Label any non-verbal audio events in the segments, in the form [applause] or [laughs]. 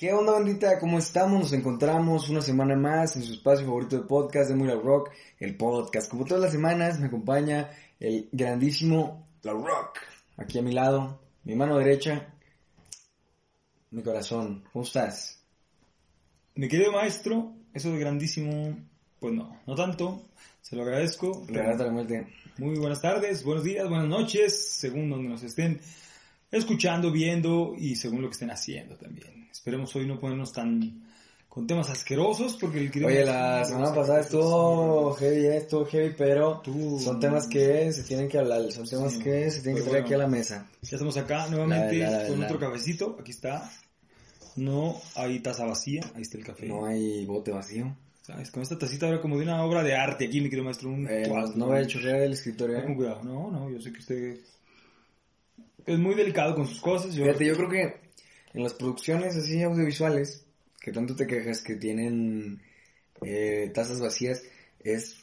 ¿Qué onda, bandita? ¿Cómo estamos? Nos encontramos una semana más en su espacio favorito de podcast de Muy La Rock, el podcast. Como todas las semanas, me acompaña el grandísimo La Rock. Aquí a mi lado, mi mano derecha, mi corazón. ¿Cómo estás? Mi querido maestro, eso de grandísimo, pues no, no tanto. Se lo agradezco. Muy buenas tardes, buenos días, buenas noches, según donde nos estén escuchando, viendo y según lo que estén haciendo también. Esperemos hoy no ponernos tan con temas asquerosos porque el querido Oye, la semana pasada estuvo heavy, estuvo heavy, pero Tú- son temas que se tienen que hablar, son temas Sí, que se tienen que pero traer bueno. aquí a la mesa. Ya estamos acá nuevamente La, la, la, con otro cafecito. Aquí está. No hay taza vacía. Ahí está el café. No hay bote vacío. ¿Sabes? Con esta tacita ahora como de una obra de arte aquí, mi querido maestro. Un Eh, no, cuadro. no voy a chorrear el escritorio. Ten eh. con cuidado. No, no, yo sé que usted es muy delicado con sus cosas. Yo, Fíjate, yo creo que en las producciones así audiovisuales, que tanto te quejas que tienen eh, tazas vacías, es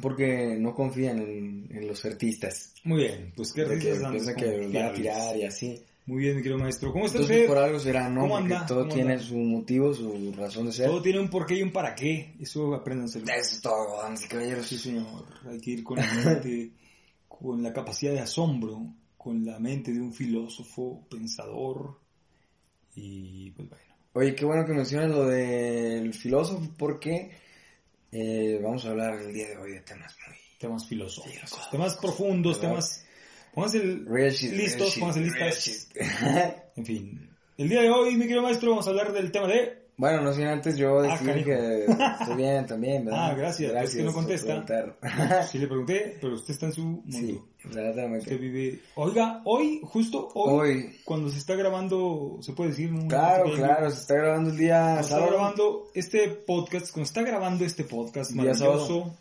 porque no confían en, en los artistas. Muy bien, pues qué De que piensan que los van a tirar y así. Muy bien, mi querido maestro. ¿Cómo está Entonces usted? por algo será, ¿no? ¿Cómo anda? todo ¿Cómo tiene anda? su motivo, su razón de ser. Todo tiene un porqué y un para qué. Eso apréndanselo. Eso es todo, damas y caballeros. Sí, señor. Hay que ir con la mente, [laughs] con la capacidad de asombro, con la mente de un filósofo, pensador. Y pues bueno. Oye, qué bueno que mencionas lo del filósofo, porque eh, vamos a hablar el día de hoy de temas muy... Temas filosóficos, temas profundos, ¿Verdad? temas. Pónganse listos, pónganse listas. [laughs] En fin. El día de hoy, mi querido maestro, vamos a hablar del tema de. Bueno, no sin antes yo Ah, decir que estoy bien también, [laughs] ¿verdad? Ah, gracias, es que no contesta. [laughs] Sí le [laughs] pregunté, pero usted está en su mundo. sí, Usted verdaderamente. vive. Oiga, hoy, justo hoy, Hoy, cuando se está grabando, se puede decir, ¿no? claro, claro, se está grabando el día Cuando está sábado. grabando este podcast, cuando está grabando este podcast maravilloso,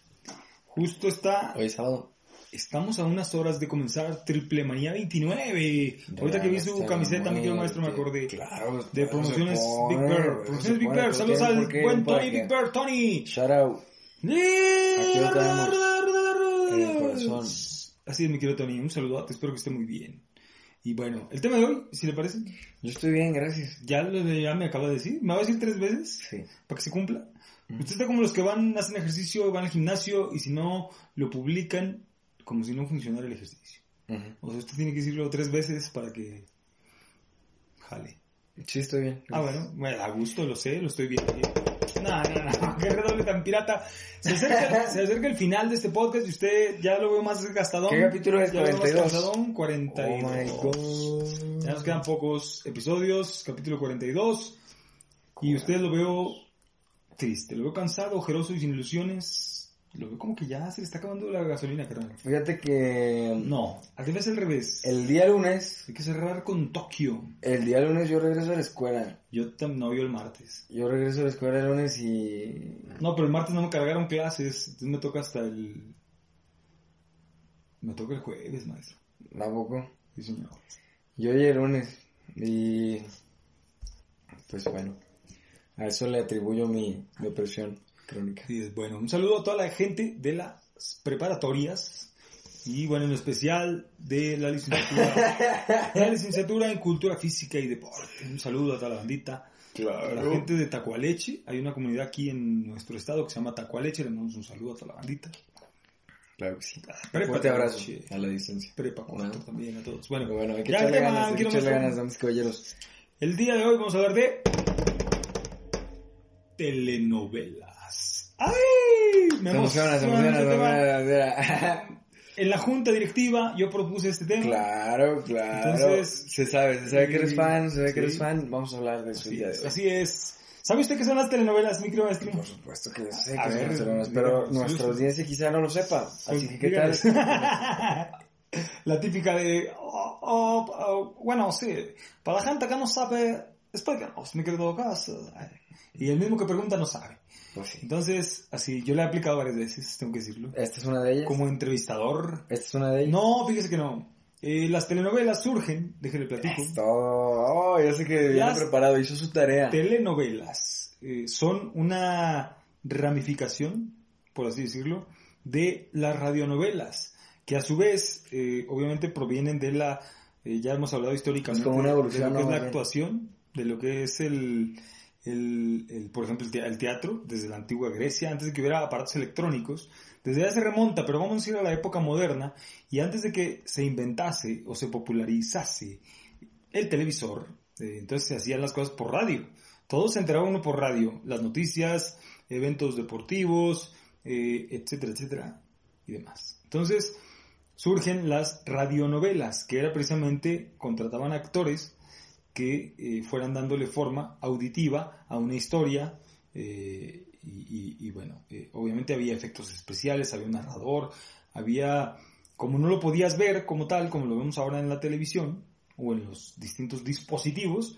justo está, Hoy sábado. Estamos a unas horas de comenzar Triple Manía 29. Ahorita que vi su camiseta, mi querido maestro, me acordé. Claro, De promociones Big Bear. Promociones Big Bear. Saludos al buen Tony Big Bear, Tony. Shout out. Aquí lo tenemos en el corazón. Así es, mi querido Tony. Un saludote, espero que esté muy bien. Y bueno, el tema de hoy, si le parece, Yo estoy bien, gracias. ya, lo ya me acaba de decir. ¿Me va a decir tres veces? Sí. para que se cumpla. Usted está como los que van, hacen ejercicio, van al gimnasio y si no lo publican, como si no funcionara el ejercicio. Ujú. O sea, usted tiene que decirlo tres veces para que jale. Sí, estoy bien. Ah, bueno, bueno, a gusto, lo sé, lo estoy viendo. No, no, no, [laughs] qué redoble tan pirata. Se acerca, se acerca el final de este podcast y usted ya lo veo más desgastadón. ¿Qué capítulo es? Ya lo veo más 42. cansadón, Oh 42. my god. Ya nos quedan pocos episodios, capítulo 42. Y usted lo veo triste, lo veo cansado, ojeroso y sin ilusiones. Lo veo como que ya se le está acabando la gasolina, carnal. Fíjate que No, al revés al revés. el día lunes, Hay que cerrar con Tokio. el día lunes yo regreso a la escuela. Yo también no vio el martes. Yo regreso a la escuela el lunes y... No, pero el martes no me cargaron clases, entonces me toca hasta el... Me toca el jueves, maestro. Tampoco. Sí, señor. Yo llegué el lunes y... Pues bueno, a eso le atribuyo mi depresión crónica. Sí, es bueno. Un saludo a toda la gente de las preparatorias y bueno, en especial de la licenciatura, [laughs] la licenciatura en Cultura Física y Deporte. Un saludo a toda la bandita. A la gente de Tacualeche, hay una comunidad aquí en nuestro estado que se llama Tacualeche, le mandamos un saludo a toda la bandita. Claro que sí. Prepa Fuerte abrazo Tacualeche. a la distancia. Prepa 4 Bueno. también a todos. Bueno, bueno, hay que ya echarle ganas, hay que echarle ganas, damas y caballeros. El día de hoy vamos a hablar de telenovelas. ¡Ay! Me emociona, se emociona, se emociona. En la junta directiva yo propuse este tema. Claro, claro. Entonces- se sabe, se sabe que eres fan, se sabe que eres fan. Vamos a hablar de eso Así día de es, así es. ¿Sabe usted qué son las telenovelas, mi querido maestro? Por supuesto que sé A que ver, son telenovelas, pero nuestra audiencia quizá no lo sepa. Así que, ¿qué tal? [laughs] La típica de, oh, oh, oh, bueno, sí, para la gente que no sabe, explícanos, mi querido Gas. Y el mismo que pregunta no sabe. Pues sí. Entonces, así, yo le he aplicado varias veces, tengo que decirlo. Esta es una de ellas. Como entrevistador. Esta es una de ellas. No, fíjese que no. Eh, las telenovelas surgen, déjele platico. Esto. Oh, ya sé que viene preparado, hizo su tarea. Telenovelas eh, son una ramificación, por así decirlo, de las radionovelas, que a su vez, eh, obviamente, provienen de la, eh, ya hemos hablado históricamente, Es como una evolución, de lo que ¿no? es la bien. actuación, de lo que es el, el, por ejemplo, el teatro, desde la antigua Grecia, antes de que hubiera aparatos electrónicos. Desde ahí se remonta, pero vamos a ir a la época moderna y antes de que se inventase o se popularizase el televisor, eh, entonces se hacían las cosas por radio. Todo se enteraba uno por radio, las noticias, eventos deportivos, eh, etcétera, etcétera, y demás. Entonces surgen las radionovelas, que era precisamente, contrataban actores que eh, fueran dándole forma auditiva a una historia eh, y, bueno, eh, obviamente había efectos especiales, había un narrador, había, como no lo podías ver como tal, como lo vemos ahora en la televisión o en los distintos dispositivos,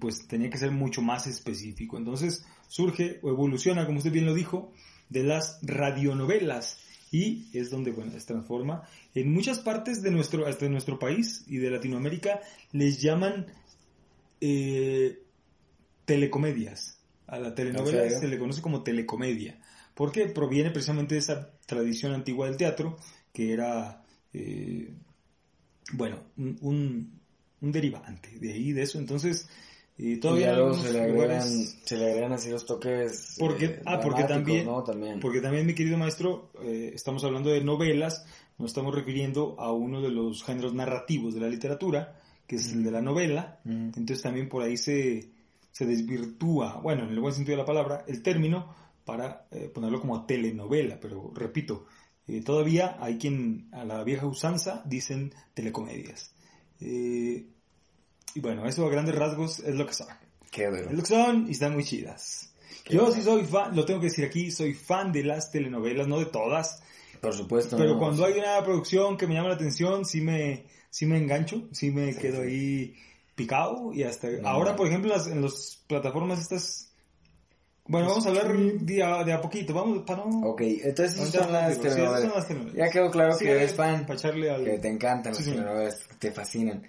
pues tenía que ser mucho más específico. Entonces surge o evoluciona, como usted bien lo dijo, de las radionovelas y es donde bueno, se transforma. En muchas partes de nuestro, hasta de nuestro país y de Latinoamérica les llaman eh, telecomedias. A la telenovela se le conoce como telecomedia, porque proviene precisamente de esa tradición antigua del teatro, que era, eh, bueno, un, un, derivante de ahí, de eso. Entonces, y todavía se, le agregan, se le agregan así los toques. Porque, eh, ah, porque también, porque también, mi querido maestro, eh, estamos hablando de novelas, nos estamos refiriendo a uno de los géneros narrativos de la literatura, que es el de la novela. Entonces también por ahí se, se desvirtúa, bueno, en el buen sentido de la palabra, el término para eh, ponerlo como telenovela. Pero repito, todavía hay quien a la vieja usanza dicen telecomedias. Eh, y bueno, eso a grandes rasgos es lo que son. Qué Es lo que son y están muy chidas. Yo sí soy fan, lo tengo que decir aquí, soy fan de las telenovelas, no de todas. Por supuesto. Pero cuando hay una producción que me llama la atención, sí me, sí me engancho, sí me quedo ahí picado y hasta... ahora, por ejemplo, en las plataformas estas... Bueno, vamos a hablar de a, poquito, vamos para no... Ok, entonces esas son, las telenovelas. Ya quedó claro que eres fan, que te encantan las telenovelas, te fascinan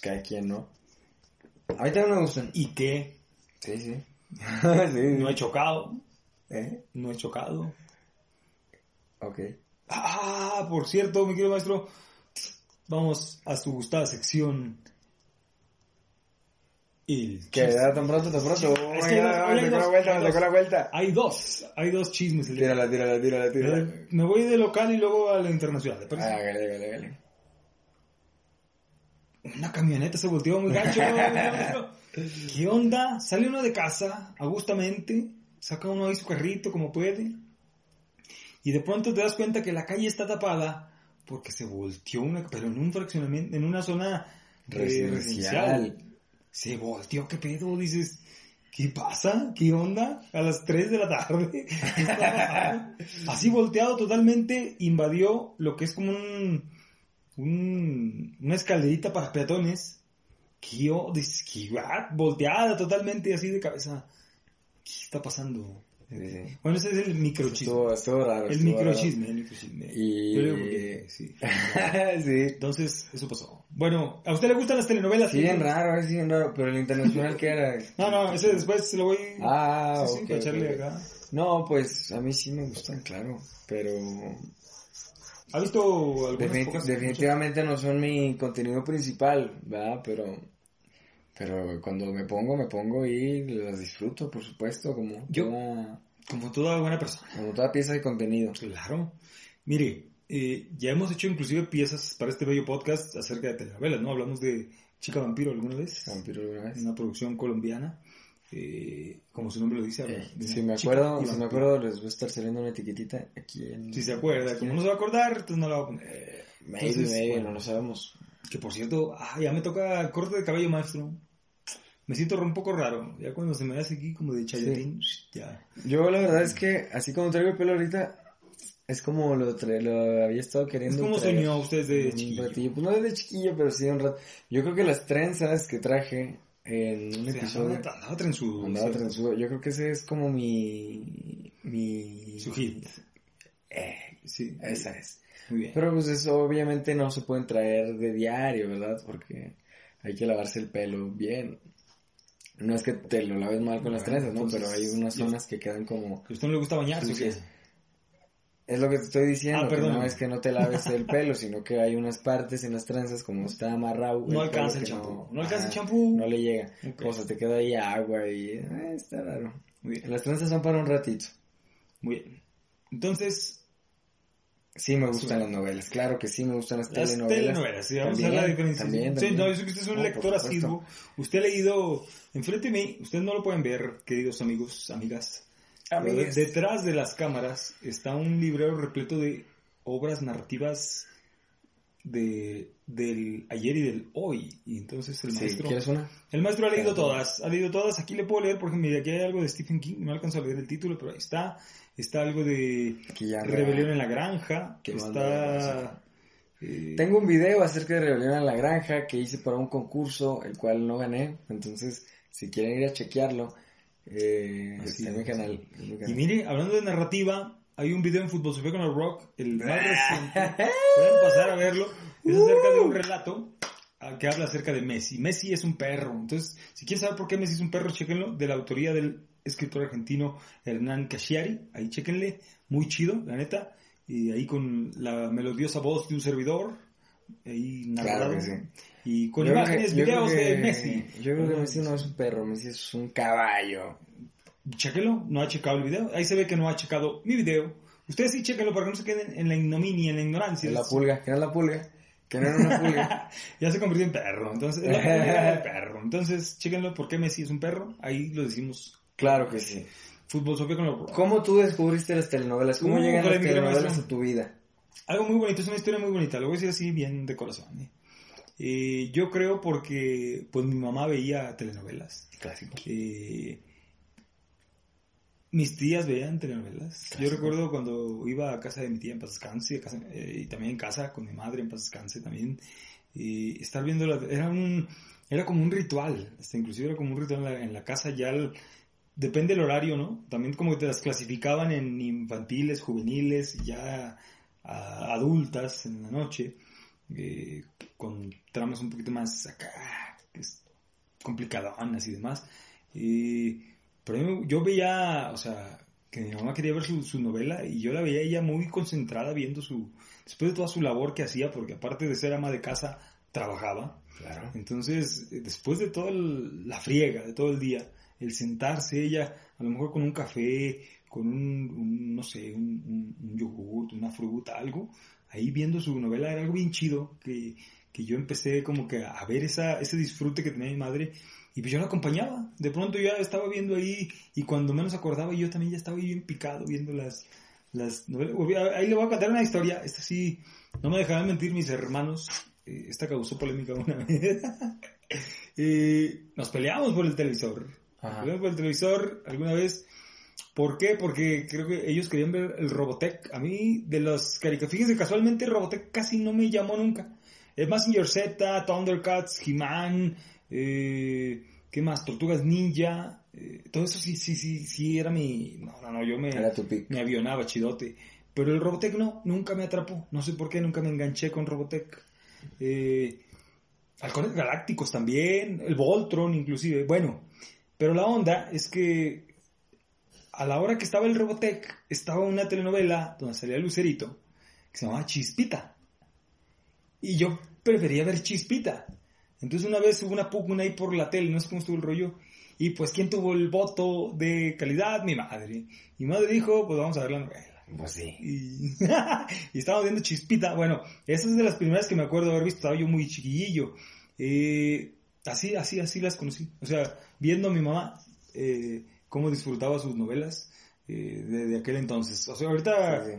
cada quien, ¿no? A mí también me gustan. ¿Y qué? Sí, sí. [laughs] No he chocado. ¿Eh? No he chocado. Ok. Ah, por cierto, mi querido maestro, vamos a su gustada sección. El que da tan pronto, tan pronto. Es que me la vuelta, me la vuelta. Hay dos, hay dos chismes. Tírala, tírala, tírala, tírala. Me voy de local y luego a la internacional. Ah, dale, dale una camioneta se volteó muy gacho. [laughs] ¿Qué onda? Sale uno de casa, agustamente, saca uno ahí su carrito como puede, y de pronto te das cuenta que la calle está tapada porque se volteó una, pero en un fraccionamiento, en una zona eh, residencial. Se volteó, ¿qué pedo? Dices, ¿qué pasa? ¿Qué onda? A las 3 de la tarde. [laughs] Así volteado totalmente, invadió lo que es como un un, una escalerita para peatones que yo, volteada totalmente así de cabeza. ¿Qué está pasando? Bueno, ese es el microchisme. Estuvo, raro. El microchisme, el microchisme. Y... sí. [laughs] sí. Entonces, eso pasó. Bueno, ¿a usted le gustan las telenovelas? Sí, bien raro, es bien raro, pero el internacional que era... [laughs] no, no, ese después se lo voy... Ah, sí, acá. No, pues a mí sí me gustan, claro, pero ¿Ha visto algunas Definitivamente no son mi contenido principal, ¿verdad? Pero, pero cuando me pongo, me pongo y las disfruto, por supuesto, como Yo, como toda buena persona. Como toda pieza de contenido. Claro. Mire, eh, ya hemos hecho inclusive piezas para este bello podcast acerca de telenovelas, ¿no? Hablamos de Chica Vampiro alguna vez. Vampiro alguna vez. Una producción colombiana. Eh, como su nombre lo dice. Eh, si me acuerdo, si me acuerdo, les voy a estar saliendo una etiquetita aquí en... Si se acuerda, como no se va a acordar, entonces no la va a poner. Eh, maybe, no lo sabemos. Que por cierto, ah, ya me toca corte de cabello, maestro. Me siento un poco raro, ya cuando se me hace aquí como de chayotín, ya. Yo la verdad es que, así como traigo el pelo ahorita, es como lo, lo había estado queriendo. Es como soñó usted de chiquillo. Pues no desde chiquillo, pero sí un rato. Yo creo que las trenzas que traje en un episodio. Andaba, trenzudo. Andaba trenzudo. Yo creo que ese es como mi. mi. Su hit. Eh, sí. Esa es. Muy bien. Pero pues eso obviamente no se pueden traer de diario, ¿verdad? Porque hay que lavarse el pelo bien. No es que te lo laves mal con las trenzas, ¿no? Pero hay unas zonas que quedan como... ¿A usted no le gusta bañarse? Es lo que te estoy diciendo, Ah, que no es que no te laves el pelo, sino que hay unas partes en las trenzas como está amarrado. No alcanza el que champú. No alcanza el champú. No le llega. Ok. O sea, te queda ahí agua y eh, está raro. Muy bien. Las trenzas son para un ratito. Muy bien. Entonces, Sí me gustan las novelas, claro que sí me gustan las, las telenovelas. telenovelas, sí, vamos a ver la diferencia. También, Sí, no, yo sé que usted es un No, lector asiduo. Usted ha leído, enfrente de mí, ustedes no lo pueden ver, queridos amigos, amigas. pero Amigues. detrás de las cámaras está un librero repleto de obras narrativas de, del ayer y del hoy. Y entonces el maestro... ¿Quieres una? El maestro ha leído todas, ha leído todas. Aquí le puedo leer, por ejemplo, mira, aquí hay algo de Stephen King, no alcanzo a leer el título, pero ahí está. Está algo de Rebelión en la Granja. Mal está... eh, Tengo un video acerca de Rebelión en la Granja que hice para un concurso, el cual no gané. Entonces, si quieren ir a chequearlo, eh, Así está en mi canal. en mi Y canal. mire, hablando de narrativa, hay un video en Fútbol Sofía con el Rock, el más [laughs] reciente. Pueden pasar a verlo. Es acerca de un relato ah, que habla acerca de Messi. Messi es un perro. Entonces, si quieren saber por qué Messi es un perro, chequenlo. De la autoría del escritor argentino Hernán Casciari. Ahí chequenle. Muy chido, la neta. Y ahí con la melodiosa voz de un servidor. Ahí narrado. Claro que sí. Y con Yo imágenes, que- videos de Messi. Yo creo que Messi no es un perro, Messi es un caballo. Chequenlo, no ha checado el video. Ahí se ve que no ha checado mi video. Ustedes sí chequenlo para que no se queden en la ignominia, en la ignorancia. La pulga, que no es la pulga, que no era una pulga. [laughs] ya se convirtió en perro. Entonces, la pulga era el [laughs] perro. Entonces, chequenlo por qué Messi es un perro. Ahí lo decimos. Claro que sí. Fútbol Sofía con los ¿Cómo tú descubriste las telenovelas? ¿Cómo Uh, llegan las telenovelas a tu vida? Algo muy bonito, es una historia muy bonita. Lo voy a decir así, bien de corazón. ¿eh? Eh, yo creo porque pues mi mamá veía telenovelas. Clásico. Eh, mis tías veían telenovelas. Yo Clásico. recuerdo cuando iba a casa de mi tía en paz descanse, a casa- eh, y también en casa con mi madre en paz descanse también. Y estar viendo la- era un era como un ritual, hasta inclusive era como un ritual en la, en la casa ya el- depende del horario, ¿no? También como que te las clasificaban en infantiles, juveniles, ya a- adultas en la noche, eh, con tramas un poquito más acá, complicadonas y demás. Y, pero yo- veía, o sea, que mi mamá quería ver su, su novela y yo la veía ella muy concentrada viendo su, después de toda su labor que hacía, porque aparte de ser ama de casa, trabajaba. Claro. Entonces, eh, después de toda el- la friega, de todo el día, el sentarse ella, a lo mejor con un café, con un, no sé, un, un, yogurt, una fruta, algo, ahí viendo su novela era algo bien chido, que, que yo empecé como que a ver esa, ese disfrute que tenía mi madre, y pues yo la acompañaba, de pronto yo ya estaba viendo ahí, y cuando menos acordaba yo también ya estaba ahí bien picado viendo las, las novelas. Ahí le voy a contar una historia, esta sí, no me dejarán mentir mis hermanos, eh, esta causó polémica una [laughs] vez. Eh, nos peleamos por el televisor. Ajá. por el televisor alguna vez. ¿Por qué? Porque creo que ellos querían ver el Robotech. A mí, de los caricaturas, fíjense, casualmente Robotech casi no me llamó nunca. Es Mazinger Z, Thundercats, He-Man, eh, ¿qué más? Tortugas Ninja. eh, todo eso sí, sí, sí, sí era mi... No, no, no, yo me Era tu pick. me avionaba chidote. Pero el Robotech no, nunca me atrapó. No sé por qué, nunca me enganché con Robotech. Eh, Halcones Galácticos también, el Voltron inclusive. Bueno, pero la onda es que a la hora que estaba el Robotech, estaba una telenovela donde salía Lucerito, que se llamaba Chispita. Y yo prefería ver Chispita. Entonces una vez hubo una pugna ahí por la tele, no sé cómo estuvo el rollo. Y pues, ¿quién tuvo el voto de calidad? Mi madre. Mi madre dijo, pues vamos a ver la novela. Pues sí. Y, [laughs] y estábamos viendo Chispita. Bueno, esa es de las primeras que me acuerdo haber visto. Estaba yo muy chiquillillo. Eh, así, así, así las conocí. O sea, viendo a mi mamá eh, cómo disfrutaba sus novelas eh, de, de aquel entonces. O sea, ahorita Sí, sí.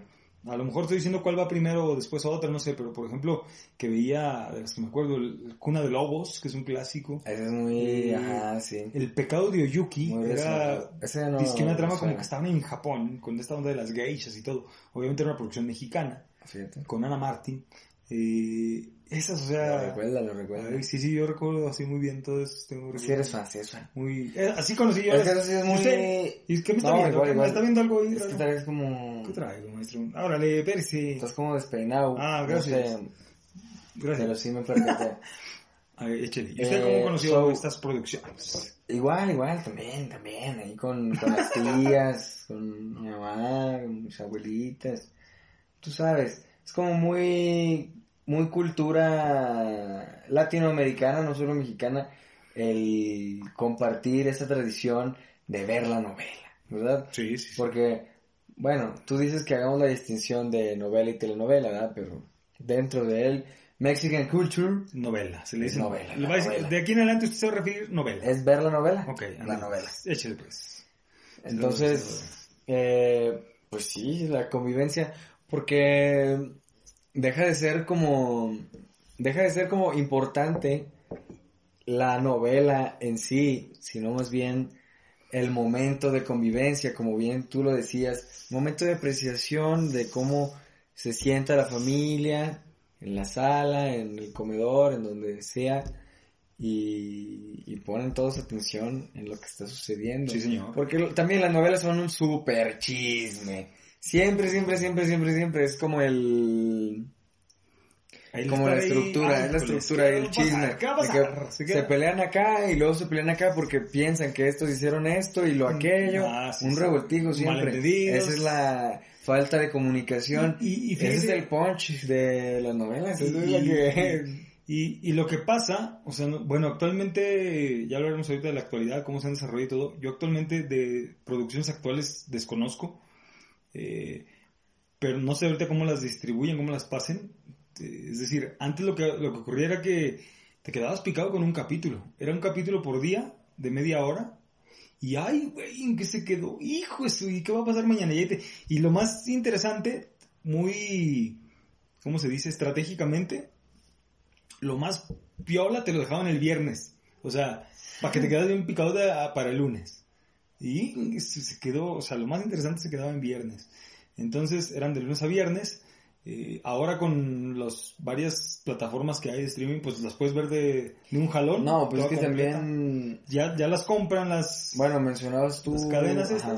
a lo mejor estoy diciendo cuál va primero o después otra, no sé. Pero por ejemplo, que veía, de las que me acuerdo, el Cuna de Lobos, que es un clásico. Es muy... Eh, Ajá, sí. El pecado de Oyuki Muy era reciente. Ese no... Dice que una trama no como que estaban en Japón, con esta onda de las geishas y todo. Obviamente era una producción mexicana, Fíjate. con Ana Martín. Eh, esas, o Lo sea... recuerda, lo recuerda. ay, sí, sí, yo recuerdo así muy bien todo eso. Tengo Si eres fan, si eres fan. Muy... eh, así conocí yo. Es que sí es ¿Y muy... usted? ¿Y qué me está No, viendo? igual, ¿Qué me igual. está viendo algo? Es que tal vez como... ¿Qué traigo, maestro? Órale, espérese. Estás como despeinado. Ah, No gracias. sé, Gracias. pero sí me percaté. [laughs] A ver, échale. ¿Y usted Eh, cómo conoció so- estas producciones? Igual, igual, también, también, ahí con, con las tías, [laughs] con mi mamá, con mis abuelitas. tú sabes, es como muy, muy cultura latinoamericana, no solo mexicana, el compartir esa tradición de ver la novela, ¿verdad? Sí, sí. sí. Porque, bueno, tú dices que hagamos la distinción de novela y telenovela, ¿verdad? Pero dentro de él, Mexican Culture Novela, se le dice novela, decir- de aquí en adelante usted se va a referir novela. es ver la novela. Ok, la ándale. novela. Échale pues. Entonces, eh, pues sí, la convivencia, porque deja de ser como, deja de ser como importante la novela en sí, sino más bien el momento de convivencia, como bien tú lo decías, momento de apreciación de cómo se sienta la familia en la sala, en el comedor, en donde sea, y, y ponen todos atención en lo que está sucediendo. Sí, señor. Porque también las novelas son un super chisme. Siempre, siempre, siempre, siempre, siempre es como el... Ahí Como la ahí. estructura, Ay, es la híjole, estructura ¿qué del va a pasar? chisme. Se pelean acá y luego se pelean acá porque piensan que estos hicieron esto y lo aquello. Ah, sí, un sí. revoltijo siempre. Esa es la falta de comunicación. Y- y- y Ese es el punch de las novelas. Es Y- lo que... Y, lo que pasa, o sea, no- bueno, actualmente, ya hablaremos ahorita de la actualidad, cómo se han desarrollado y todo. Yo actualmente de producciones actuales desconozco, eh, pero no sé ahorita cómo las distribuyen, cómo las pasen. Eh, Es decir, antes lo que, lo que ocurría era que te quedabas picado con un capítulo. Era un capítulo por día, de media hora. Y ay, güey, ¿en qué se quedó? Hijo ¿y qué va a pasar mañana? Y, te- y lo más interesante, muy, ¿cómo se dice? Estratégicamente, lo más piola te lo dejaban el viernes. O sea, para que te quedas bien picado de- a- para el lunes. Y se se quedó, o sea, lo más interesante se quedaba en viernes. Entonces eran de lunes a viernes. Eh, ahora con las varias plataformas que hay de streaming, pues las puedes ver de, de un jalón. No, pues es que completa. también... Ya, ya las compran las... Bueno, mencionabas tú... Las cadenas Ajá,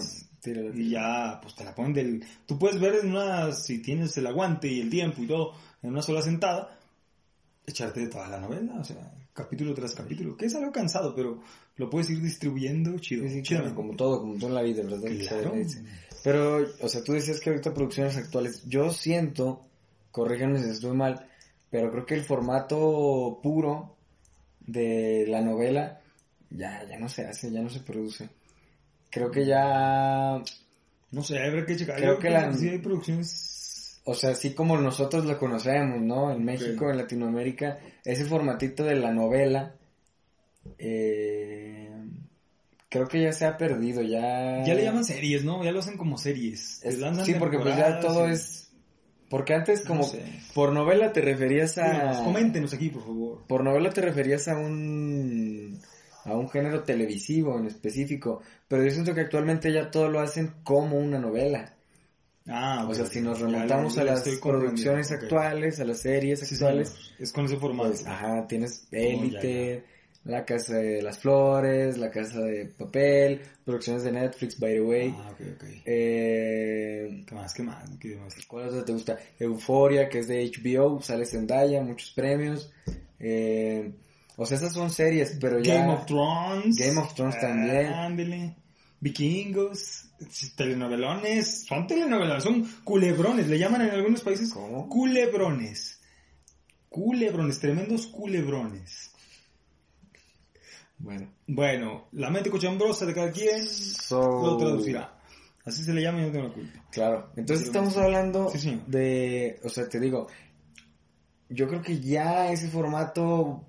Y ya, pues te la ponen del... Tú puedes ver en una, si tienes el aguante y el tiempo y todo, en una sola sentada, echarte toda la novela, o sea, capítulo tras capítulo, que es algo cansado, pero lo puedes ir distribuyendo chido. Sí, sí, claro, como todo, como todo en la vida, ¿verdad? Claro. Pero, o sea, tú decías que ahorita producciones actuales, yo siento, corríjanme si estoy mal, pero creo que el formato puro de la novela ya, ya no se hace, ya no se produce. Creo que ya, No sé, habrá que checar. Creo Yo que la- sí hay producciones... o sea, así como nosotros lo conocemos, ¿no? En México, en Latinoamérica, ese formatito de la novela, eh, creo que ya se ha perdido, ya... Ya le llaman series, ¿no? Ya lo hacen como series. Es- sí, porque pues ya todo es... Porque antes como... No sé. Por novela te referías a... coméntenos aquí, por favor. Por novela te referías a un... A un género televisivo en específico. Pero yo siento que actualmente ya todo lo hacen como una novela. Ah, O sea, si nos remontamos a las producciones actuales, a las series actuales. Es con ese formato. pues, ajá, tienes ya, Élite, La Casa de las Flores, La Casa de Papel, producciones de Netflix, by the way. Ah, ok, ok. Eh, ¿Qué más? ¿Qué más? ¿Qué más? ¿Cuál otra te gusta? Euforia, que es de HBO, sale Zendaya, muchos premios. Eh, o sea, esas son series, pero ya... Game of Thrones. Game of Thrones también. Ándele. Vikingos. Telenovelones. Son telenovelones. Son culebrones. Le llaman en algunos países ¿Cómo? culebrones. Culebrones. Tremendos culebrones. Bueno. Bueno, la mente cochambrosa de cada quien So- lo traducirá. Así se le llama y no tengo la culpa. Claro. Entonces estamos hablando Sí, de... O sea, te digo, yo creo que ya ese formato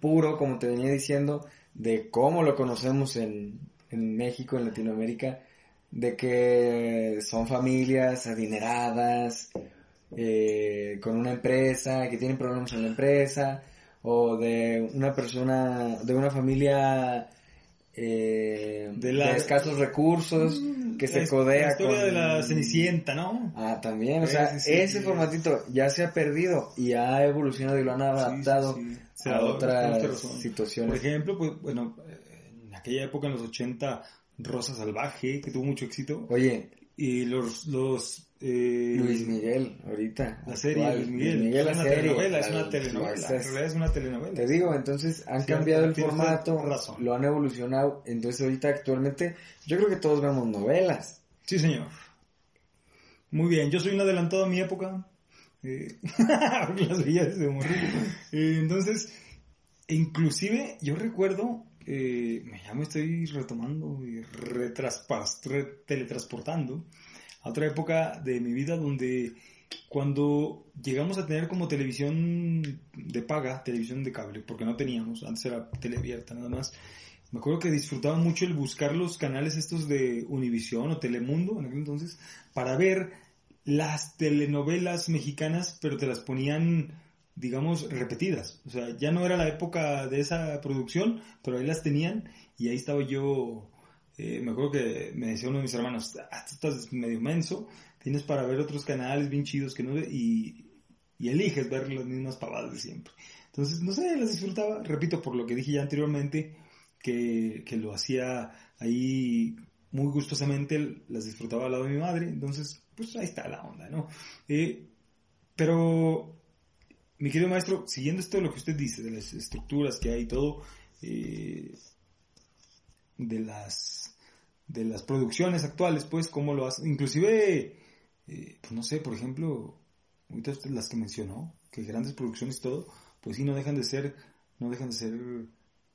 puro, como te venía diciendo, de cómo lo conocemos en, en México, en Latinoamérica, de que son familias adineradas, eh, con una empresa, que tienen problemas en la empresa, o de una persona, de una familia eh, De escasos recursos, que se La- codea La historia con... de la Cenicienta, ¿no? Ah, también, o sea, sí, sí, ese sí. formatito ya se ha perdido y ha evolucionado y lo han adaptado a otras situaciones. Por ejemplo, pues, bueno, en aquella época, en los 80, Rosa Salvaje, que tuvo mucho éxito, Oye, y los... los eh, Luis Miguel, ahorita. La serie actual, Luis Miguel, la es una serie. telenovela, es la- una telenovela, la- en realidad es una telenovela. Te digo, entonces han cambiado el formato, razón. lo han evolucionado, entonces ahorita actualmente yo creo que todos vemos novelas. Sí, señor. Muy bien, yo soy un adelantado a mi época. Eh, [laughs] las veía desde morrillo. Eh, entonces, inclusive yo recuerdo, eh, ya me estoy retomando y teletransportando a otra época de mi vida donde cuando llegamos a tener como televisión de paga, televisión de cable, porque no teníamos, antes era tele abierta nada más, me acuerdo que disfrutaba mucho el buscar los canales estos de Univisión o Telemundo en aquel entonces para ver las telenovelas mexicanas, pero te las ponían, digamos, repetidas. O sea, ya no era la época de esa producción, pero ahí las tenían y ahí estaba yo. eh, me acuerdo que me decía uno de mis hermanos, ah, estás medio menso, tienes para ver otros canales bien chidos que no ve", y, y eliges ver las mismas pavadas de siempre. Entonces, no sé, las disfrutaba, repito, por lo que dije ya anteriormente, que, que lo hacía ahí muy gustosamente, las disfrutaba al lado de mi madre, entonces, pues ahí está la onda, ¿no? Eh, pero, mi querido maestro, siguiendo esto de lo que usted dice, de las estructuras que hay y todo, eh, de las de las producciones actuales, pues, cómo lo hacen, inclusive, eh, pues no sé, por ejemplo, ahorita usted las que mencionó, que grandes producciones y todo, pues sí, no dejan de ser, no dejan de ser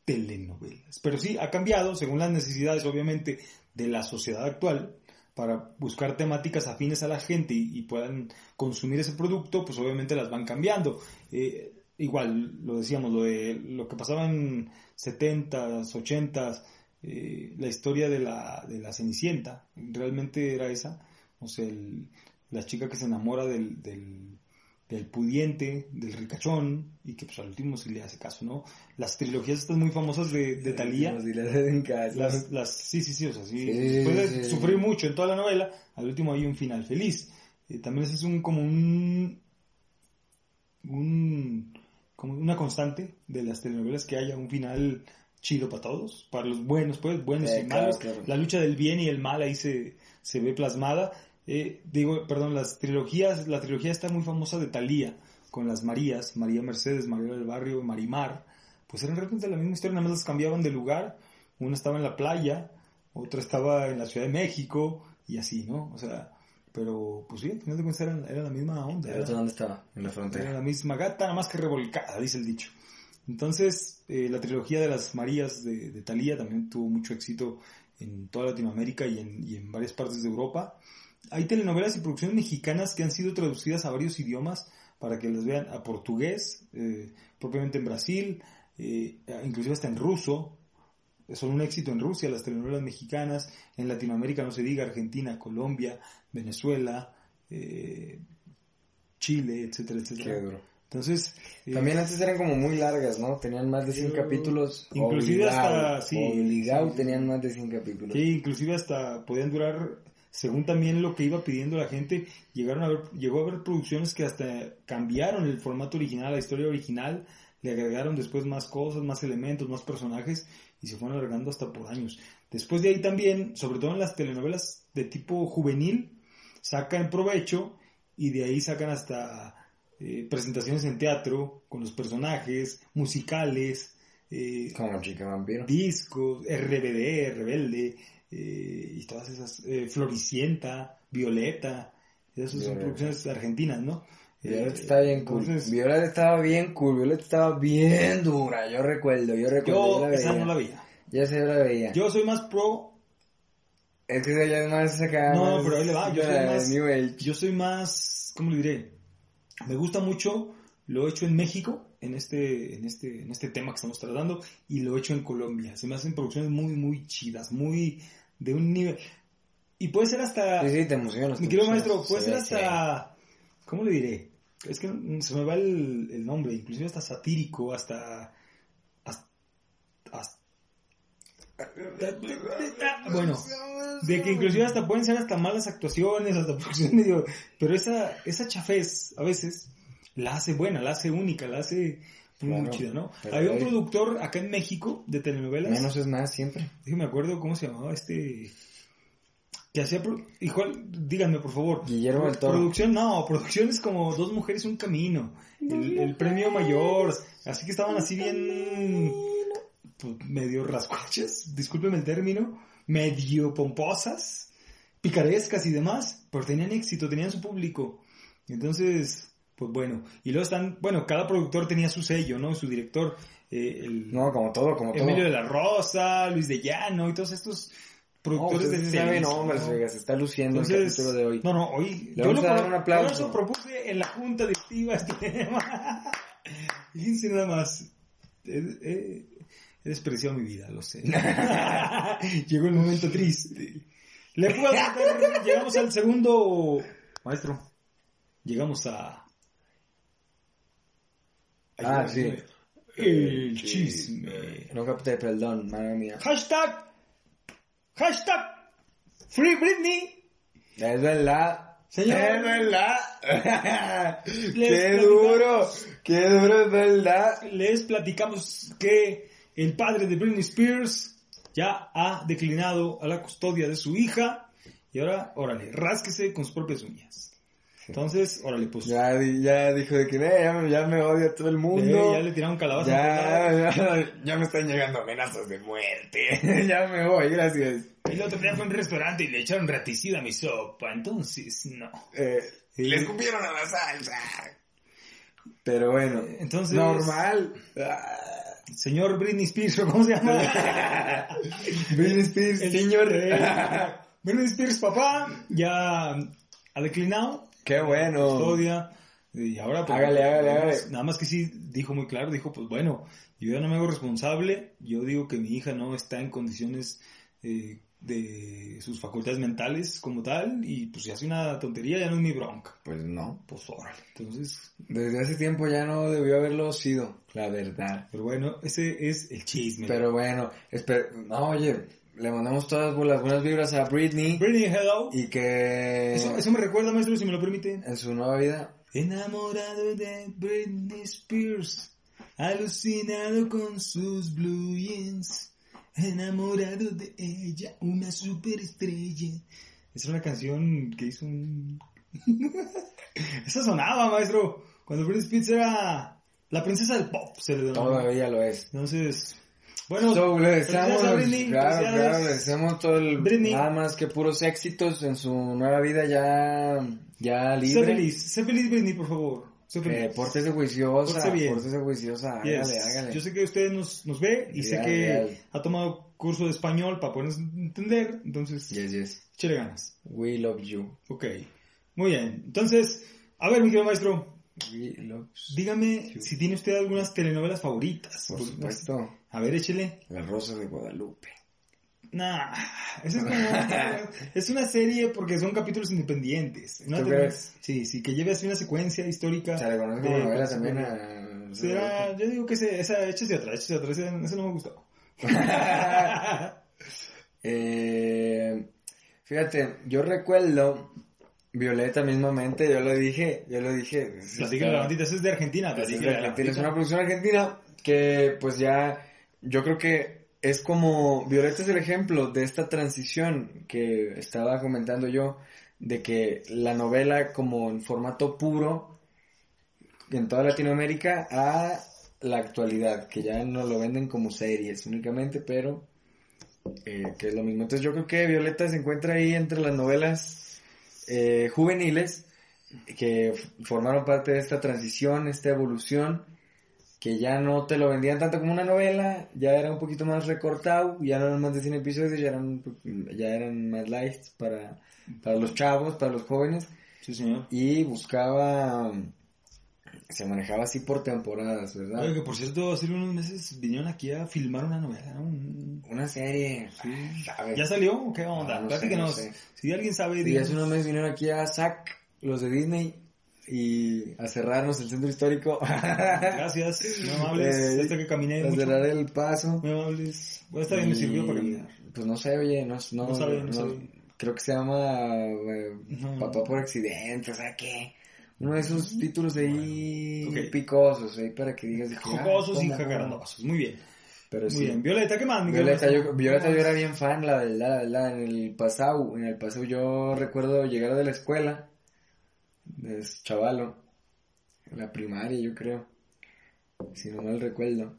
telenovelas. Pero sí, ha cambiado según las necesidades, obviamente, de la sociedad actual, para buscar temáticas afines a la gente y, puedan consumir ese producto, pues obviamente las van cambiando. Eh, igual, lo decíamos, lo de lo que pasaba en 70s, 80s, eh, la historia de la, de la Cenicienta, realmente era esa, o sea, el- la chica que se enamora del, del, del pudiente, del ricachón, y que pues al último sí le hace caso, ¿no? Las trilogías estas muy famosas de, de Thalía, Como si las las, las, sí, sí, sí, o sea, sí, Sí, después de sí, sí. sufrir mucho en toda la novela, al último hay un final feliz. Eh, también ese es un, como un, un, como una constante de las telenovelas que haya un final chido para todos, para los buenos, pues, buenos Eh, y claro, malos. claro. La lucha del bien y el mal ahí se, se ve plasmada. Eh, digo, perdón, las trilogías, la trilogía está muy famosa de Thalía, con las Marías, María Mercedes, María del Barrio, Marimar, pues eran realmente la misma historia, nada más las cambiaban de lugar, una estaba en la playa, otra estaba en la Ciudad de México, y así, ¿no? O sea, pero pues sí, al final de cuentas era, era la misma onda, ¿El era, otro dónde estaba? En la era frontera. la misma gata, nada más que revolcada, dice el dicho. Entonces, eh, la trilogía de las Marías de, de Thalía también tuvo mucho éxito en toda Latinoamérica y en, y en varias partes de Europa. Hay telenovelas y producciones mexicanas que han sido traducidas a varios idiomas para que las vean a portugués, eh, propiamente en Brasil, eh, inclusive hasta en ruso. Son un éxito en Rusia las telenovelas mexicanas, en Latinoamérica no se diga, Argentina, Colombia, Venezuela, eh, Chile, etcétera, etcétera. Qué duro. Entonces, eh, También antes eran como muy largas, ¿no? Tenían más de 100 Yo- capítulos. inclusive obligado, hasta- sí, Obligado sí. tenían más de 100 capítulos. Sí, inclusive hasta podían durar, según también lo que iba pidiendo la gente, llegaron a ver, llegó a haber producciones que hasta cambiaron el formato original, la historia original, le agregaron después más cosas, más elementos, más personajes y se fueron alargando hasta por años. Después de ahí también, sobre todo en las telenovelas de tipo juvenil, sacan provecho y de ahí sacan hasta eh, presentaciones en teatro con los personajes, musicales, eh, Como Chica Vampiro. discos, RBD, Rebelde, eh, y todas esas, eh, Floricienta, Violeta, esas son producciones argentinas, ¿no? Violeta Eh, está bien cool. Violeta estaba bien cool. Violeta estaba bien dura. Yo recuerdo, yo recuerdo. yo la esa veía. no la veía. Yo la veía. Yo soy más pro, Es que ella más acá. No, más pero ahí le va, yo soy más- New Age. yo soy más, ¿cómo le diré? Me gusta mucho, lo he hecho en México, en este, en este, en este tema que estamos tratando, y lo he hecho en Colombia. Se me hacen producciones muy, muy chidas, muy de un nivel. Y puede ser hasta, Sí, sí, te emocionas. Mi querido maestro, puede Se ser que- hasta. ¿Cómo le diré? Es que se me va el, el nombre, inclusive hasta satírico, hasta. hasta. hasta- bueno, de que inclusive hasta pueden ser hasta malas actuaciones, hasta medio. Pero esa, esa chafez a veces la hace buena, la hace única, la hace muy, muy Claro, chida, ¿no? Había un productor acá en México de telenovelas. Menos es más siempre. Déjeme acuerdo cómo se llamaba este. Que hacía. pro- Igual, díganme por favor. Guillermo del Toro. Producción, no, producción es como dos mujeres, un camino. El, el premio mayor. Así que estaban así bien. pues, medio rascuachas, discúlpeme el término. Medio pomposas. picarescas y demás, pero tenían éxito, tenían su público. Entonces, pues bueno, y luego están, bueno, cada productor tenía su sello, ¿no? Su director, eh, el No, como todo, como todo. Emilio de la Rosa, Luis de Llano y todos estos No, productores de sí saben Televisa, nombres, ¿no? oiga, se está luciendo el Entonces, capítulo de hoy. no, no, hoy Le vamos a dar un aplauso. Por eso propuse en la junta directiva [laughs] este tema. Fíjense nada más. He, he- he despreciado mi vida, lo sé. [laughs] Llegó el momento triste. Le puedo dar- llegamos al segundo maestro. Llegamos a Ah, sí. el chisme. No capté, perdón, madre mía. Hashtag. Hashtag. Free Britney. Es verdad. Señor. Es verdad. [laughs] Qué duro. Qué duro, es verdad. les platicamos que el padre de Britney Spears ya ha declinado a la custodia de su hija y ahora, órale, rásquese con sus propias uñas. Entonces, órale, pues Ya, ya dijo de que eh, ya, me- ya me odia todo el eh, mundo. ya le tiraron calabaza. Ya, ya, [laughs] ya me están llegando amenazas de muerte. [laughs] ya me voy, gracias. El otro día fue a un restaurante y le echaron raticida a mi sopa, entonces no. Eh. Le escupieron a la salsa. Pero bueno, Entonces- normal. Ah, Señor Britney Spears, ¿o ¿cómo se llama? [laughs] Britney Spears, El- señor. eh, Britney Spears, papá, ya ha declinado. Qué bueno. custodia. Y ahora, pues, Hágale, hágale, nada más-. Nada más que sí dijo muy claro, dijo, pues bueno, yo ya no me hago responsable, yo digo que mi hija no está en condiciones eh, de sus facultades mentales como tal, y pues si hace una tontería ya no es mi bronca. Pues no. Pues órale. Entonces, Desde hace tiempo ya no debió haberlo sido, la verdad. pero bueno, ese es el chisme. Pero bueno, no, oye, le mandamos todas las buenas vibras a Britney Britney, hello. y que Eso, eso me recuerda, maestro, si me lo permite. en su nueva vida Enamorado de Britney Spears, alucinado con sus blue jeans, enamorado de ella, una superestrella. Esa es una canción que hizo un... [laughs] Esa sonaba, maestro, cuando Britney Spears era la princesa del pop, se le todavía lo es. Entonces, bueno, So, le deseamos, a Britney, claro, claro, le deseamos todo el, Britney. nada más que puros éxitos en su nueva vida ya, ya Sé libre. feliz, sé feliz Britney, por favor. Sé feliz. Eh, pórtese juiciosa, Pórtese bien. pórtese juiciosa, Yes. hágale, hágale. Yo sé que usted nos, nos ve y sé Real, que real. ha tomado curso de español para podernos entender, entonces, Yes, yes. échale ganas. We love you. Ok, muy bien. Entonces, a ver, mi querido maestro, Dígame si tiene usted algunas telenovelas favoritas. Por supuesto, A ver, échele. La Rosa de Guadalupe. Nah, esa es como... [laughs] es una serie porque son capítulos independientes. Una ¿Tú tele- crees? Sí, sí, que lleve así una secuencia histórica. O sea, le conoces como novela también a... Será, yo digo que ese, esa, échese atrás, échese atrás, esa no me gustó. [laughs] Eh, fíjate, yo recuerdo Violeta mismamente, yo lo dije, yo lo dije. Platícale la bandita, es de Argentina. Pues es, de Argentina, es una producción argentina que pues ya, yo creo que es como, Violeta es el ejemplo de esta transición que estaba comentando yo, de que la novela como en formato puro en toda Latinoamérica a la actualidad, que ya no lo venden como series únicamente, pero eh, que es lo mismo. Entonces yo creo que Violeta se encuentra ahí entre las novelas eh, juveniles que formaron parte de esta transición, esta evolución, que ya no te lo vendían tanto como una novela, ya era un poquito más recortado, ya no eran más de 100 episodios, ya eran, ya eran más light para, para los chavos, para los jóvenes, Sí, señor. y buscaba, se manejaba así por temporadas, ¿verdad? Oye, que por cierto, hace unos meses vinieron aquí a filmar una novela, ¿no? Un- Una serie, Sí. ¿sabes? ¿Ya salió o qué onda? Ah, no sé, Platíquenos. no sé. Si alguien sabe, Y díganos. hace unos meses vinieron aquí a SAC, los de Disney, y a cerrarnos el centro histórico. [laughs] Gracias, [laughs] muy amables. Eh, Hasta que caminé a mucho. cerrar el paso. Muy amables. Bueno, está bien, me sirvió para caminar. Pues no sé, oye, no, no, No sabe, no sabe. Creo que se llama eh, No, Papá no. por accidente, o sea, ¿qué? Uno de esos títulos ahí picosos, ahí para que digas... que, ah, Jocosos y jacarandosos. Muy bien. Pero Muy sí. bien. Violeta, ¿qué más? Violeta, yo, Violeta yo era bien fan, la verdad, la verdad, en el pasado, en el pasado yo recuerdo llegar de la escuela, de chavalo, en la primaria yo creo, si no mal recuerdo,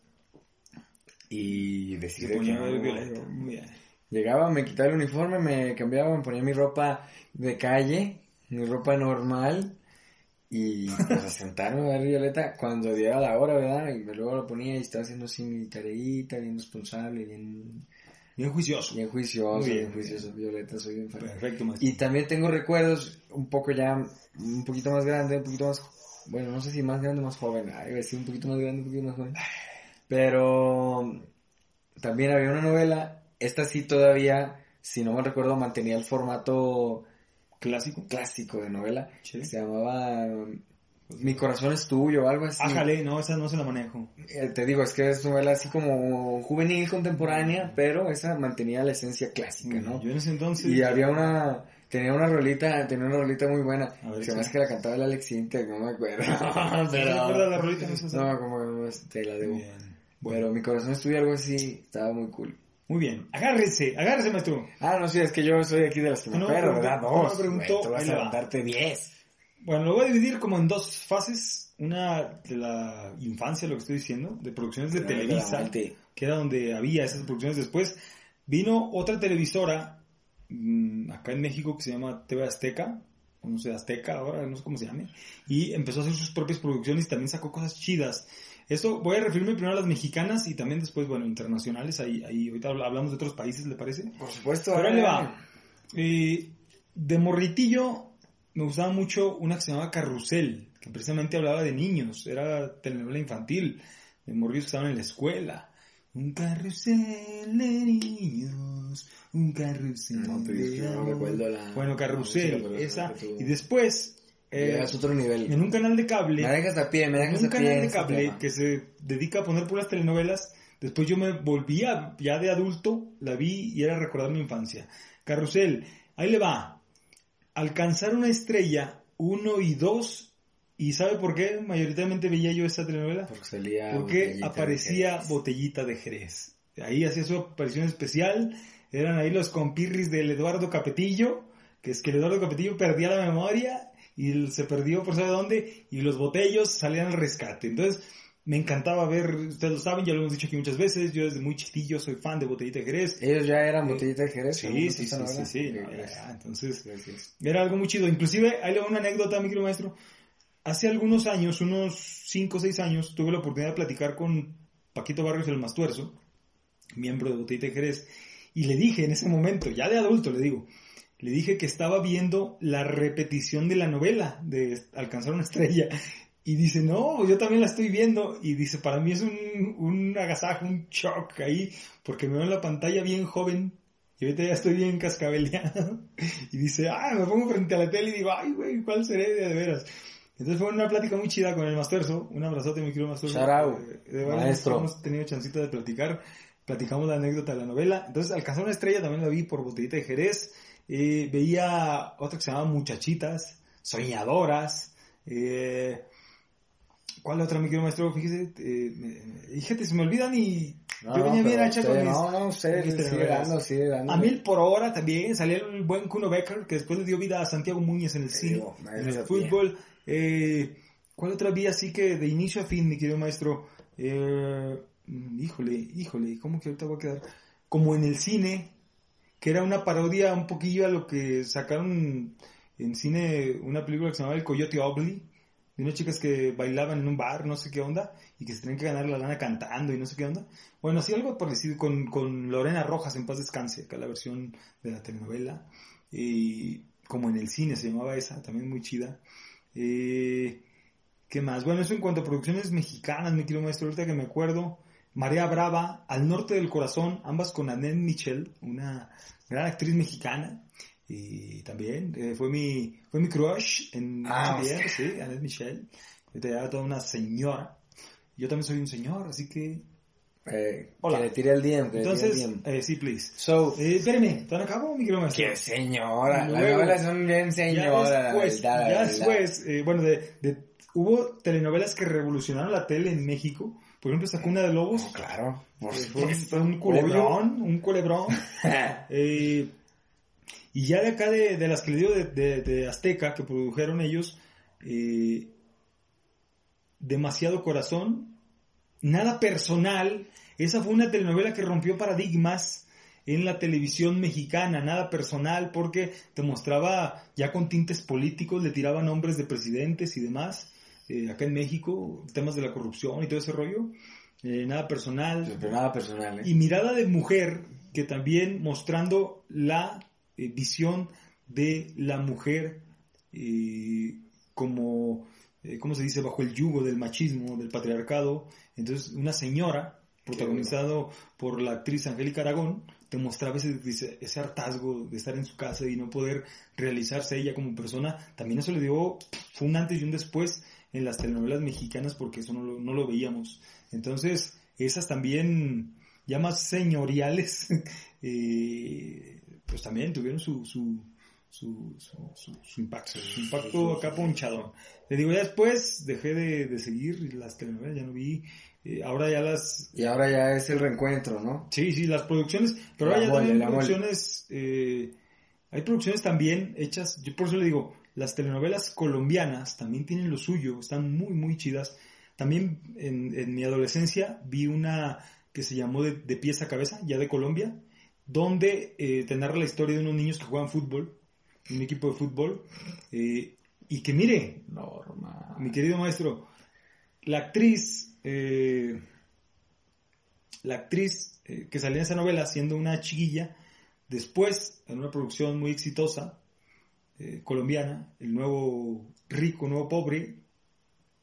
y decir que no, Violeta. Muy bien. Llegaba, me quitaba el uniforme, me cambiaba, me ponía mi ropa de calle, mi ropa normal, y pues a sentarme a ver Violeta cuando diera la hora, ¿verdad? Y luego lo ponía y estaba haciendo así mi tareita, bien responsable, bien... Bien juicioso. Bien juicioso, bien. bien juicioso, Violeta, soy bien fan. Perfecto, maestro. Y también tengo recuerdos un poco ya, un poquito más grande, un poquito más, bueno, no sé si más grande o más joven, ay, decir un poquito más grande, un poquito más joven. Pero también había una novela, esta sí todavía, si no me recuerdo, mantenía el formato Clásico. clásico de novela, Sí. se llamaba um, Mi corazón es tuyo o algo así. Ájale, no, esa no se la manejo. Eh, Te digo, es que es novela así como juvenil, contemporánea, pero esa mantenía la esencia clásica, ¿no? Yo en ese entonces... Y había una, tenía una rolita, tenía una rolita muy buena. A ver, Se me sí. hace que la cantaba el Alex Intec, no me acuerdo. [laughs] ¿No te [laughs] pero, acuerdas la rolita? No, como te la debo. Bien. Bueno, mi corazón estuvo algo así, estaba muy cool. Muy bien. Agárrese, agárrese, maestro. Ah, no, sí, es que yo soy aquí de las que me No, pero- ¿verdad? no, Dos. me güey, tú vas a va. darte diez. Bueno, lo voy a dividir como en dos fases. Una de la infancia, lo que estoy diciendo, de producciones de Televisa, Adelante. que era donde había esas producciones. Después vino otra televisora mm, acá en México que se llama TV Azteca, o no sé, Azteca ahora, no sé cómo se llame, y empezó a hacer sus propias producciones y también sacó cosas chidas. Esto voy a referirme primero a las mexicanas y también después, bueno, internacionales. Ahí, ahí ahorita habl- hablamos de otros países, ¿le parece? Por supuesto. Pero ahí le va. Eh, de morritillo me gustaba mucho una que se llamaba Carrusel, que precisamente hablaba de niños, era telenovela infantil, de morrillos que estaban en la escuela. Un carrusel de niños, un carrusel No, de no recuerdo la- Bueno, carrusel, esa. Y después, eh, Llegas a otro nivel. en un canal de cable, Me dejas a pie, me en dejas un a pie. canal en de cable que se dedica a poner puras telenovelas. Después yo me volvía, ya de adulto, la vi y era recordar mi infancia. Carrusel, ahí le va. Alcanzar una estrella, uno y dos. ¿Y sabe por qué mayoritariamente veía yo esta telenovela? Porque salía. Porque Botellita aparecía. Botellita de Jerez. Ahí hacía su aparición especial. Eran ahí los compirris del Eduardo Capetillo, que es que el Eduardo Capetillo perdía la memoria y se perdió por saber dónde y los botellos salían al rescate. Entonces me encantaba ver, ustedes lo saben, ya lo hemos dicho aquí muchas veces, yo desde muy chiquillo soy fan de Botellita de Jerez. Ellos ya eran Botellita de Jerez. Sí, sí, sí, sí, sí, no, ya, gracias. ya, entonces Gracias. era algo muy chido. Inclusive, ahí le una anécdota, mi querido maestro. Hace algunos años, unos 5 o 6 años, tuve la oportunidad de platicar con Paquito Barrios el Mastuerzo, miembro de Botellita de Jerez, y le dije en ese momento, ya de adulto le digo, le dije que estaba viendo la repetición de la novela de Alcanzar una estrella. Y dice, no, yo también la estoy viendo. Y dice, para mí es un, un agasajo, un shock ahí, porque me veo en la pantalla bien joven. Y ahorita ya estoy bien cascabeleado. Y dice, ah, me pongo frente a la tele y digo, ay, güey, ¿cuál seré de, veras? Entonces fue una plática muy chida con el Mastuerzo. Un abrazote, mi querido out, Eh, de maestro. Hemos tenido chancita de platicar. Platicamos la anécdota de la novela. Entonces, Alcanzar una estrella también la vi por Botellita de Jerez. Eh, veía otra que se llamaba Muchachitas, Soñadoras. Eh, ¿Cuál otra, mi querido maestro? Fíjese, eh, me- fíjate, se me olvidan y No, yo venía bien hacha con. No, no, usted sigue dando, sigue dando. A mil por hora también, salía el buen Kuno Becker, que después le dio vida a Santiago Muñez en el cine, digo, me en el fútbol. Eh, ¿Cuál otra vía así que de inicio a fin, mi querido maestro? Eh, mm, híjole, híjole, ¿cómo que ahorita voy a quedar? Como en el cine, que era una parodia un poquillo a lo que sacaron en cine, una película que se llamaba El Coyote Ugly, de unas chicas que bailaban en un bar, no sé qué onda, y que se tenían que ganar la lana cantando y no sé qué onda. Bueno, así algo parecido con, con Lorena Rojas en paz descanse, acá la versión de la telenovela. Y como en el cine se llamaba esa, también muy chida. Eh, ¿Qué más? Bueno, eso en cuanto a producciones mexicanas, mi querido maestro, ahorita que me acuerdo. Marea Brava, Al Norte del Corazón, ambas con Annette Michel, una gran actriz mexicana. Y también eh, fue mi fue mi crush en Ah, sí, Annette Michel. Ya era toda una señora. Yo también soy un señor, así que... Eh, Hola. Que le tire el DM, que le tire Entonces, el DM. eh, sí, please. So, Eh, espérame, ¿todavía no acabo, mi querido qué señora. Las Luego, novelas son bien Ya señoras. la después, verdad, la ya después, eh, bueno, de, de- hubo telenovelas que revolucionaron la tele en México. Por ejemplo, esta Cuna de Lobos. No, claro. Por eh, un, supuesto. fue un culebrón, un culebrón. [laughs] Eh, y ya de acá, de, de las que le digo de, de- de Azteca, que produjeron ellos, eh, Demasiado Corazón, Nada Personal, esa fue una telenovela que rompió paradigmas. en la televisión mexicana, nada personal, porque te mostraba ya con tintes políticos, le tiraban nombres de presidentes y demás, eh, acá en México, temas de la corrupción y todo ese rollo, eh, nada personal. Pero nada personal, ¿eh? Y mirada de mujer, que también mostrando la eh, visión de la mujer como, ¿cómo se dice?, bajo el yugo del machismo, del patriarcado. Entonces, una señora, protagonizado por la actriz Angélica Aragón, te mostraba ese, ese, ese hartazgo de estar en su casa y no poder realizarse ella como persona. También eso le dio, fue un antes y un después en las telenovelas mexicanas porque eso no lo, no lo veíamos. Entonces, esas también, ya más señoriales, [laughs] eh, pues también tuvieron su, su, su, su, su, su impacto, su impacto acá ponchadón. Le digo, ya después dejé de, de seguir las telenovelas, ya no vi, eh, ahora ya las... Y ahora ya es el reencuentro, ¿no? Sí, sí, las producciones, pero La ahora ya mole, también producciones, eh, hay producciones también hechas, yo por eso le digo, las telenovelas colombianas también tienen lo suyo, están muy, muy chidas. También en, en mi adolescencia vi una que se llamó de, de pies a cabeza, ya de Colombia, donde eh, te narra la historia de unos niños que juegan fútbol, un equipo de fútbol, eh, y que mire, Norma. mi querido maestro, la actriz, eh, la actriz que salía en esa novela siendo una chiquilla, después en una producción muy exitosa eh, colombiana, el nuevo rico, nuevo pobre,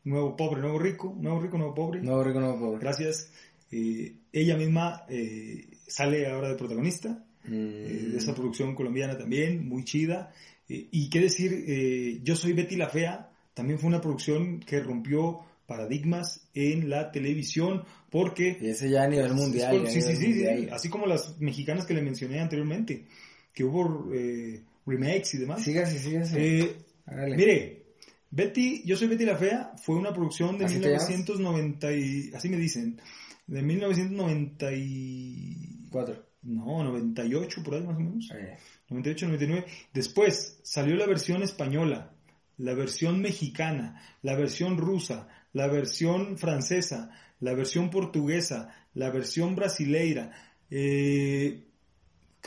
nuevo pobre, nuevo rico, nuevo rico, nuevo pobre. No, rico, no, pobre. Gracias. Eh, ella misma eh, sale ahora de protagonista Mm. eh, de esa producción colombiana también, muy chida. Y qué decir, Yo soy Betty la Fea, también fue una producción que rompió paradigmas en la televisión porque... Y ese ya a nivel mundial. sí, sí, sí, sí, así como las mexicanas que le mencioné anteriormente, que hubo eh, remakes y demás. Sígase, sígase. Eh, mire, Betty, Yo soy Betty la Fea fue una producción de ¿Así te llamas? 1990 y, así me dicen, de 1990 y... Cuatro. No, 98 por ahí más o menos. Eh, 98, 99. Después salió la versión española, la versión mexicana, la versión rusa, la versión francesa, la versión portuguesa, la versión brasileira. Eh,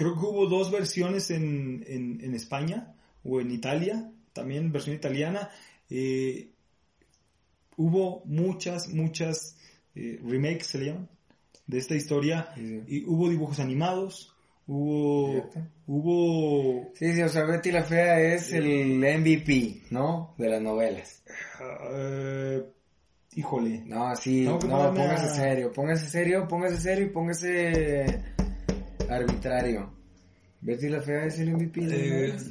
creo que hubo dos versiones en, en, en España o en Italia, también versión italiana. Eh, hubo muchas, muchas eh, remakes, se le llaman, de esta historia. Sí, sí. Y hubo dibujos animados, hubo, Fíjate. hubo Sí, sí, o sea, Betty la Fea es el MVP, ¿no? De las novelas. eh, híjole, No, sí, no, póngase a- serio, póngase serio, póngase serio y póngase arbitrario. Betty la Fea es el MVP de Eh, novelas.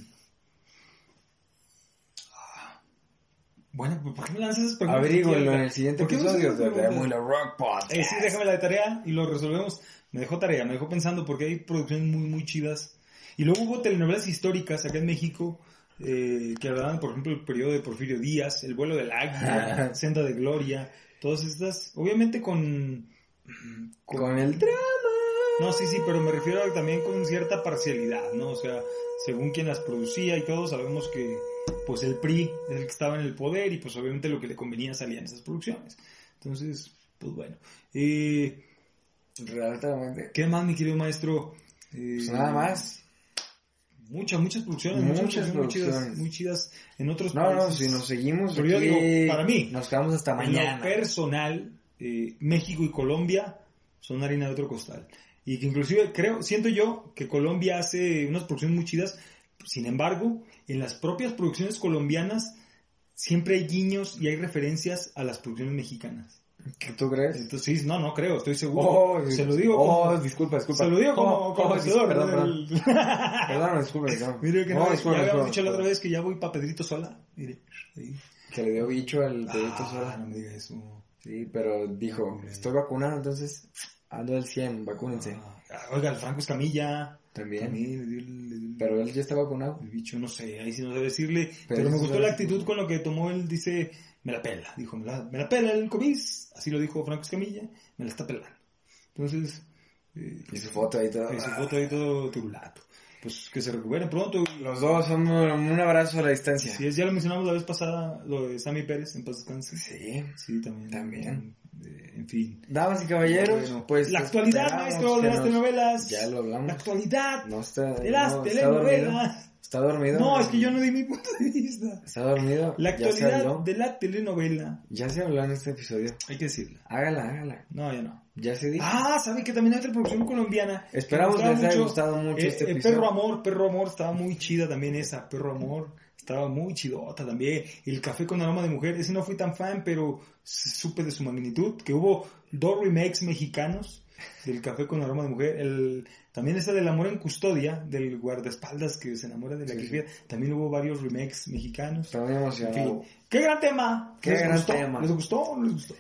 bueno, ¿por qué me lanzas esas preguntas? Averígüelo en el siguiente ¿Por qué me episodio de? Muy Rock Podcast. Eh, sí, déjame la tarea y lo resolvemos. Me dejó tarea, me dejó pensando porque hay producciones muy, muy chidas. Y luego hubo telenovelas históricas acá en México eh, que hablaban, por ejemplo, el periodo de Porfirio Díaz, El vuelo del águila, [laughs] Senda de Gloria, todas estas, obviamente con... Con el drama. No, sí, sí, pero me refiero a- también con cierta parcialidad, ¿no? O sea, según quien las producía y todo, sabemos que pues el PRI es el que estaba en el poder y pues obviamente lo que le convenía salía en esas producciones. Entonces, pues bueno. Eh, Realmente. ¿Qué más, mi querido maestro? Eh, Pues nada más. Muchas, muchas producciones. Muchas producciones muy chidas, producciones. muy chidas en otros No, no, países. si nos seguimos Pero yo digo, para mí, nos quedamos hasta En lo mañana. personal, eh, México y Colombia son harina de otro costal. Y que inclusive creo, siento yo que Colombia hace unas producciones muy chidas. Sin embargo, en las propias producciones colombianas siempre hay guiños y hay referencias a las producciones mexicanas. ¿Qué tú crees? Entonces, sí, no, no creo, estoy seguro. Oh, se lo digo oh, como, disculpa, disculpa. se lo digo como, como perdón, perdón. [laughs] Perdón, disculpa, disculpa. [laughs] Mire que No, no, disculpa, ya habíamos dicho la otra vez que ya voy para Pedrito Sola. Mire. Que le dio bicho al dedito Ah, sola. no me diga eso. Sí, pero dijo, estoy vacunado, entonces ando al 100, vacúnense. Ah, oiga, el Franco Escamilla. También. También le dio el, Pero él ya está vacunado. el bicho, no sé, ahí sí no sé decirle. Pero, Pero me gustó la actitud con lo que tomó él, dice, me la pela. Dijo, me la, me la pela el COVID. Así lo dijo Franco Escamilla, me la está pelando. Entonces, eh, Y su foto ahí todo. y su foto ahí todo turulato. Pues que se recupere pronto. Los dos un, un abrazo a la distancia. Es, ya lo mencionamos la vez pasada, lo de Sammy Pérez, en paz descanse. Sí. Sí, también. También. Eh, en fin. Damas y caballeros, Bueno, pues. la actualidad, maestro, de las telenovelas. Ya lo hablamos. La actualidad No está. de las no, está dormido. telenovelas. Está dormido. No, es que yo no di mi punto de vista. Está dormido. La actualidad de la telenovela. Ya se habló en este episodio. Hay que decirla. Hágala, hágala. No, ya no. Ya se dijo. Ah, ¿sabe que también hay otra producción colombiana? Esperamos que les haya gustado mucho Eh, este eh, episodio. Perro Amor, Perro Amor, estaba muy chida también esa, Perro Amor. Estaba muy chidota también. El Café con Aroma de Mujer, ese no fui tan fan, pero supe de su magnitud. Que hubo dos remakes mexicanos del Café con Aroma de Mujer. El, también esa del Amor en Custodia, del guardaespaldas que se enamora de la Sí, que sí. También hubo varios remakes mexicanos. En emocionado. fin, qué gran tema. Qué ¿Les gran gustó? tema. ¿Les gustó o no les gustó?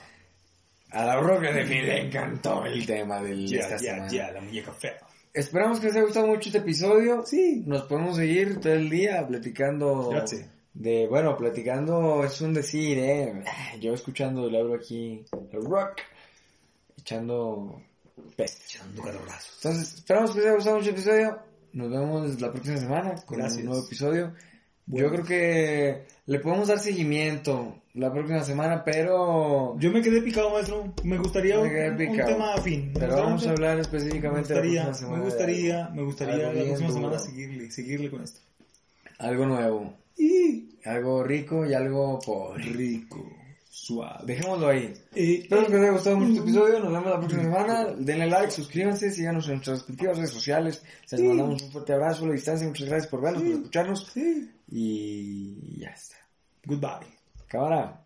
A la roca de mí le encantó el tema del Ya, esta ya, ya, la muñeca fea. Esperamos que les haya gustado mucho este episodio. Sí. Nos podemos seguir todo el día platicando Gracias. de, bueno, platicando es un decir, eh. Yo escuchando el abro aquí, el rock, echando peste. Echando calabrazos. Entonces, esperamos que les haya gustado mucho el episodio. Nos vemos la próxima semana con Gracias. un nuevo episodio. Bueno. Yo creo que le podemos dar seguimiento la próxima semana, pero Yo me quedé picado, maestro. Me gustaría Me un, tema afín. Pero vamos a hablar Me específicamente la próxima semana. me gustaría, me gustaría la próxima duro. semana seguirle, seguirle con esto. algo nuevo, Y algo rico y algo pobre. rico, suave. Dejémoslo ahí. Espero que les haya gustado mucho este episodio. Nos vemos la próxima semana. Denle like, suscríbanse, síganos en nuestras respectivas redes sociales. Les Sí. mandamos un fuerte abrazo a la distancia. Muchas gracias por vernos, Sí. por escucharnos. sí. Y ya está. Goodbye. Cámara.